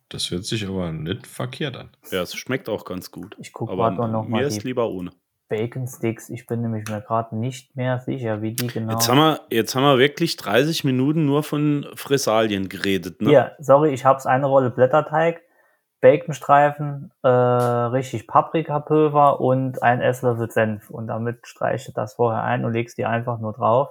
das hört sich aber nicht verkehrt an. Ja, es schmeckt auch ganz gut. Ich gucke Aber noch mir mal ist die lieber ohne. Bacon Sticks. Ich bin nämlich mir gerade nicht mehr sicher, wie die genau. Jetzt, haben wir, jetzt haben wir wirklich 30 Minuten nur von Fressalien geredet. Ne? Hier, sorry, ich hab's eine Rolle Blätterteig, Baconstreifen, äh, richtig Paprikapulver und ein Esslöffel Senf. Und damit streichst du das vorher ein und legst die einfach nur drauf.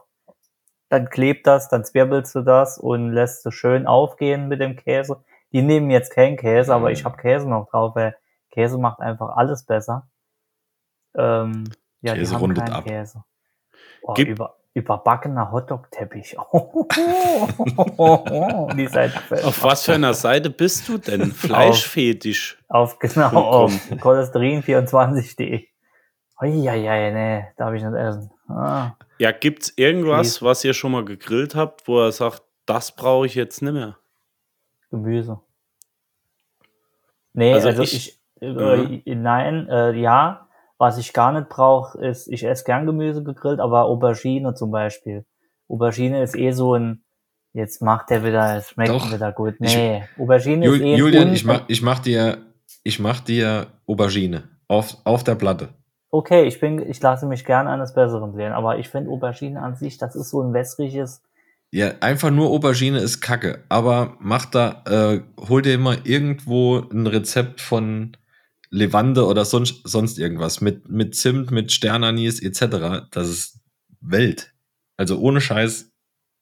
Dann klebt das, dann zwirbelst du das und lässt es schön aufgehen mit dem Käse. Die nehmen jetzt keinen Käse, aber Mhm. ich habe Käse noch drauf, weil Käse macht einfach alles besser. Ähm, ja, Käse die haben rundet keinen ab. Käse. Oh, Gib- über, überbackener Hotdog-Teppich. die Seite fällt Auf was für einer Seite bist du denn? Fleischfetisch. Auf, genau, Punkt com. auf cholesterin24.de. Uiuiui, nee, darf ich nicht essen. Ah, Ja, gibt es irgendwas, was ihr schon mal gegrillt habt, wo er sagt, das brauche ich jetzt nicht mehr? Gemüse. Nee, Also also, ich- ich, äh, nein, äh, ja, was ich gar nicht brauche, ist, ich esse gern Gemüse gegrillt, aber Aubergine zum Beispiel. Aubergine ist eh so ein, jetzt macht der wieder, es schmeckt Doch. wieder gut. Ich- Nee, Aubergine Jul ist eh Julian, ich mach, ich mach dir, ich mach dir Aubergine auf, auf der Platte. Okay, ich bin, ich lasse mich gern eines Besseren sehen, aber ich finde Aubergine an sich, das ist so ein wässriges, Ja, einfach nur Aubergine ist Kacke. Aber mach da, äh, hol dir mal irgendwo ein Rezept von Levande oder sonst, sonst irgendwas mit, mit Zimt, mit Sternanis etc. Das ist Welt. Also ohne Scheiß.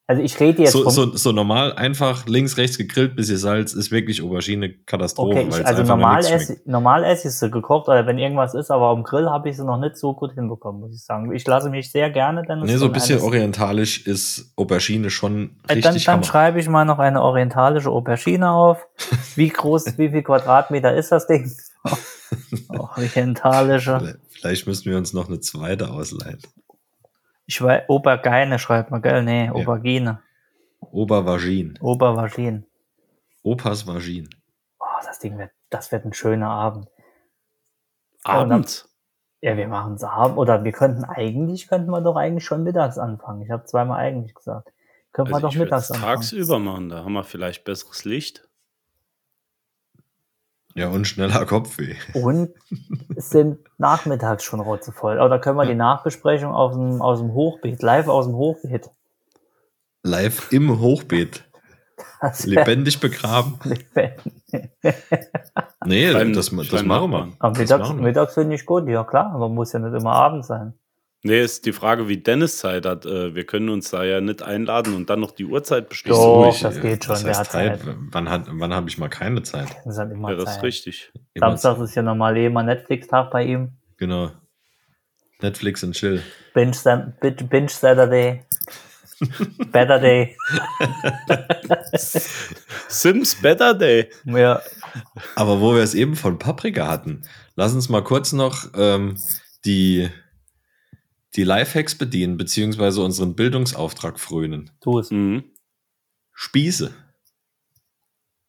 also ich rede jetzt So, so, so normal einfach links, rechts gegrillt, bisschen Salz ist wirklich Aubergine Katastrophe. Okay, ich, also normal esse, normal esse ich sie gekocht oder wenn irgendwas ist, aber am Grill habe ich sie noch nicht so gut hinbekommen, muss ich sagen. Ich lasse mich sehr gerne dann. Nee, so ein bisschen orientalisch ist Aubergine schon Dann, richtig dann Hammer. schreibe ich mal noch eine orientalische Aubergine auf. Wie groß, wie viel Quadratmeter ist das Ding? orientalische. Vielleicht- Vielleicht müssen wir uns noch eine zweite ausleihen. Ich weiß, Obergeine schreibt man, gell? Nee, Aubergine. Obervagin. Obervagin. Opas Vagin. Oh, das Ding wird, das wird ein schöner Abend. Ja, Abends. Ja, wir machen es abends. Oder wir könnten eigentlich, könnten wir doch eigentlich schon mittags anfangen. Ich habe zweimal eigentlich gesagt. Könnten Also wir doch mittags anfangen. tagsüber machen, da haben wir vielleicht besseres Licht. Ja, und schneller Kopfweh. Und es sind nachmittags schon rotzevoll. Oder können wir die Nachbesprechung aus dem, aus dem Hochbeet, live aus dem Hochbeet. Live im Hochbeet. Das Lebendig begraben. lebendig. Nee, Beim- das, das machen wir. Am Mittags, mittags finde ich gut, ja klar, aber muss ja nicht immer Abend sein. Nee, ist die Frage, wie Dennis Zeit hat. Äh, Wir können uns da ja nicht einladen und dann noch die Uhrzeit bestimmen. Doch, ich- das geht schon, der heißt hat Zeit. Wann, hat, wann habe ich mal keine Zeit? Das ist immer Ja, das ist Zeit. richtig. Samstag ist ja normal eh immer Netflix-Tag bei ihm. Genau. Netflix und Chill. Binge Binge Saturday. Better Day. Sims Better Day. Ja, Aber wo wir es eben von Paprika hatten, lass uns mal kurz noch ähm, die, die Lifehacks bedienen, beziehungsweise unseren Bildungsauftrag frönen. tu es. Mhm. Spieße.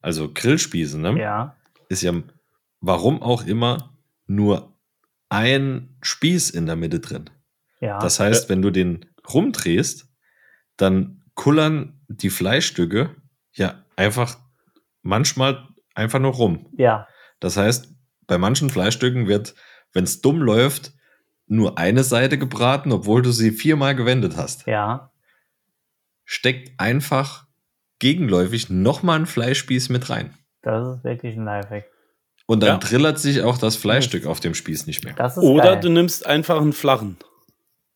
Also Grillspieße, ne? Ja. Ist ja, warum auch immer, nur ein Spieß in der Mitte drin. Ja. Das heißt, wenn du den rumdrehst, dann kullern die Fleischstücke ja einfach manchmal einfach nur rum. ja. Das heißt, bei manchen Fleischstücken wird, wenn es dumm läuft, nur eine Seite gebraten, obwohl du sie viermal gewendet hast. Ja, Steckt einfach gegenläufig nochmal einen Fleischspieß mit rein. das ist wirklich ein Lifehack. Und dann Ja. trillert sich auch das Fleischstück auf dem Spieß nicht mehr. Das ist Oder geil. du nimmst einfach einen flachen.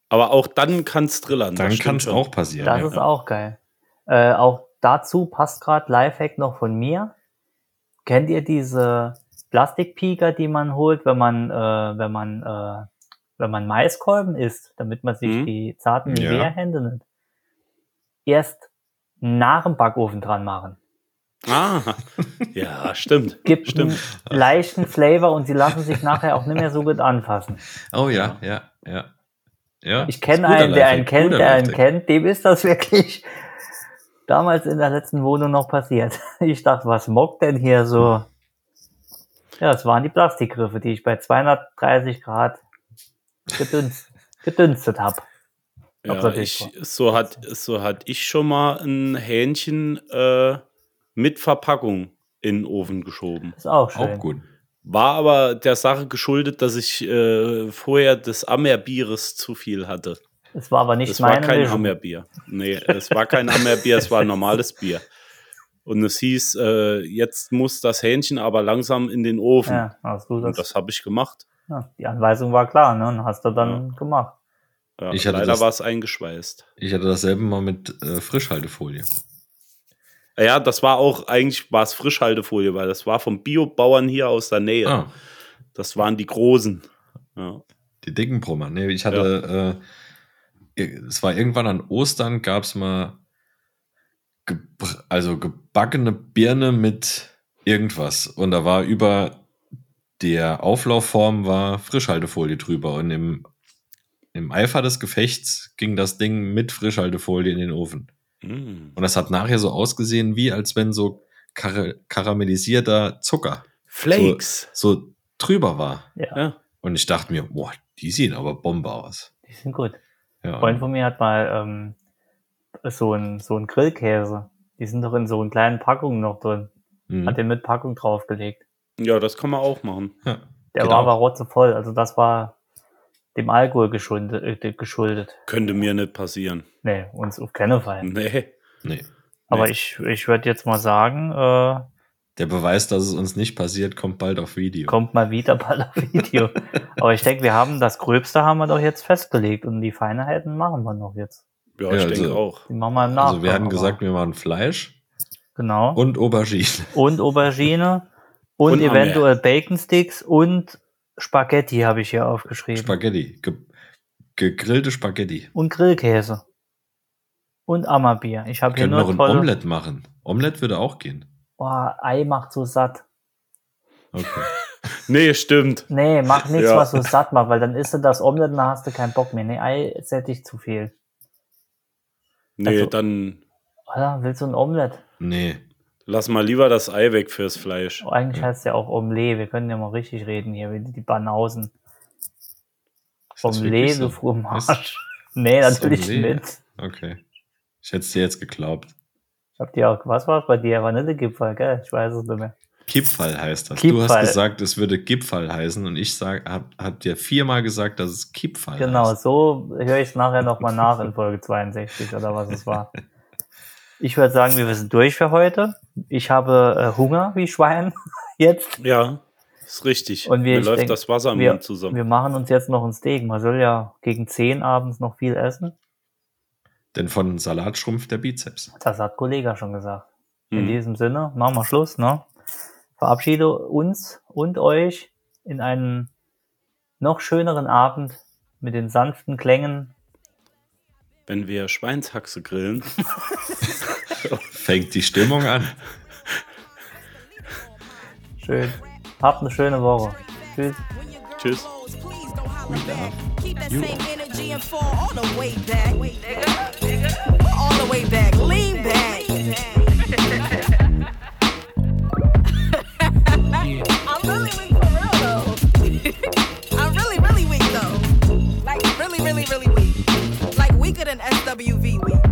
Aber auch dann kann es drillern. Dann kann es auch passieren. Das ja. ist auch geil. Äh, auch dazu passt gerade Lifehack noch von mir. Kennt ihr diese Plastikpieker, die man holt, wenn man, äh, wenn man, äh, wenn man Maiskolben isst, damit man sich Mhm. die zarten Ja. Nivea-Hände nimmt? Erst nach dem Backofen dran machen. Ah, ja, stimmt. Gibt Stimmt. einen leichten Flavor und sie lassen sich nachher auch nicht mehr so gut anfassen. Oh ja, ja, ja. ja. Ich kenne einen, der einen kennt, der einen kennt, dem ist das wirklich damals in der letzten Wohnung noch passiert. Ich dachte, was mockt denn hier so? Ja, es waren die Plastikgriffe, die ich bei 230 Grad gedünst, gedünstet habe. Ja, ich, so, hat, so hat ich schon mal ein Hähnchen äh, mit Verpackung in den Ofen geschoben. Ist auch schön. Auch gut. War aber der Sache geschuldet, dass ich äh, vorher des Ammerbieres zu viel hatte. Es war aber nicht Das war meine kein Mischung. Ammerbier. Nee, es war kein Ammerbier, es war ein normales Bier. Und es hieß, äh, jetzt muss das Hähnchen aber langsam in den Ofen. Ja, du Und das, das habe ich gemacht. Ja, die Anweisung war klar, ne? Und hast du dann gemacht. Ja, Ich hatte leider war es eingeschweißt. Ich hatte dasselbe mal mit äh, Frischhaltefolie. Ja, das war auch, eigentlich war es Frischhaltefolie, weil das war vom Biobauern hier aus der Nähe. Ah, Das waren die großen. Ja. die dicken Brummer. Nee, ich hatte, äh, es war irgendwann an Ostern, gab es mal gebr- also gebackene Birne mit irgendwas. Und da war über der Auflaufform war Frischhaltefolie drüber. Und im, im Eifer des Gefechts ging das Ding mit Frischhaltefolie in den Ofen. Mm. Und das hat nachher so ausgesehen, wie als wenn so kar karamellisierter Zucker Flakes. so drüber war. Ja, Ja. Und ich dachte mir, boah, die sehen aber Bombe aus. die sind gut. Ja, Ein Freund von mir hat mal ähm, so ein so ein Grillkäse. Die sind doch in so in kleinen Packungen noch drin. mhm. Hat den mit Packung draufgelegt. Ja, das kann man auch machen. ja. Der Geht war auch. aber rotzevoll. Also das war dem Alkohol geschuldet. Äh, geschuldet. Könnte mir nicht passieren. Nee, uns auf keinen Fall. Nee. Nee. Aber nee. ich, ich würde jetzt mal sagen, äh, Der Beweis, dass es uns nicht passiert, kommt bald auf Video. kommt mal wieder bald auf Video. aber ich denke, wir haben das Gröbste haben wir doch jetzt festgelegt und die Feinheiten machen wir noch jetzt. Ja, Ja, ich also- denke auch. Die machen wir im Nachgang. also wir hatten gesagt, wir machen Fleisch genau. und Aubergine. und Aubergine und, Und eventuell Bacon Sticks und Spaghetti habe ich hier aufgeschrieben. Spaghetti. Ge gegrillte Spaghetti. und Grillkäse. Und Ammerbier. Ich habe Wir hier können nur noch ein tolle... Omelette machen. Omelette würde auch gehen. Boah, Ei macht so satt. Okay. Nee, stimmt. Nee, mach nichts, Ja. was so satt macht, weil dann isst du das Omelette und dann hast du keinen Bock mehr. Nee, Ei sättigt zu viel. Nee, Also- dann Oder? Willst du ein Omelette? Nee. Lass mal lieber das Ei weg fürs Fleisch. Oh, eigentlich heißt es ja auch Omelette. Wir können ja mal richtig reden hier, wie die Banausen. Omelette, wirklich du so? Fromage. Nee, natürlich nicht. Okay. Ich hätte es dir jetzt geglaubt. Ich hab dir auch, was war bei dir? Vanillegipfel, gell? Ich weiß es nicht mehr. Kipfall heißt das. Du hast Kipfall. gesagt, es würde Gipfall heißen und ich sag, hab, hab dir viermal gesagt, dass es Kipfall Genau, heißt. so höre ich es nachher nochmal nach in Folge 62 oder was es war. Ich würde sagen, wir sind durch für heute. Ich habe äh, Hunger wie Schwein jetzt. Ja, ist richtig. Und wir- Mir läuft denk, das Wasser im wir, Mund zusammen. wir machen uns jetzt noch ein Steak. Man soll ja gegen 10 abends noch viel essen. Denn von Salat schrumpft der Bizeps. Das hat Kollege schon gesagt. In Hm. diesem Sinne, machen wir Schluss, ne? Verabschiede uns und euch in einen noch schöneren Abend mit den sanften Klängen. Wenn wir Schweinshaxe grillen, Fängt die Stimmung an. Schön. Habt eine schöne Woche. Tschüss. tschüss. Please don't holler We back. love Keep that same energy and fall all the way back. All the way back. Lean back. I'm really weak for real though. I'm really, really weak though. Like really, really, really weak. Like weaker than SWV weak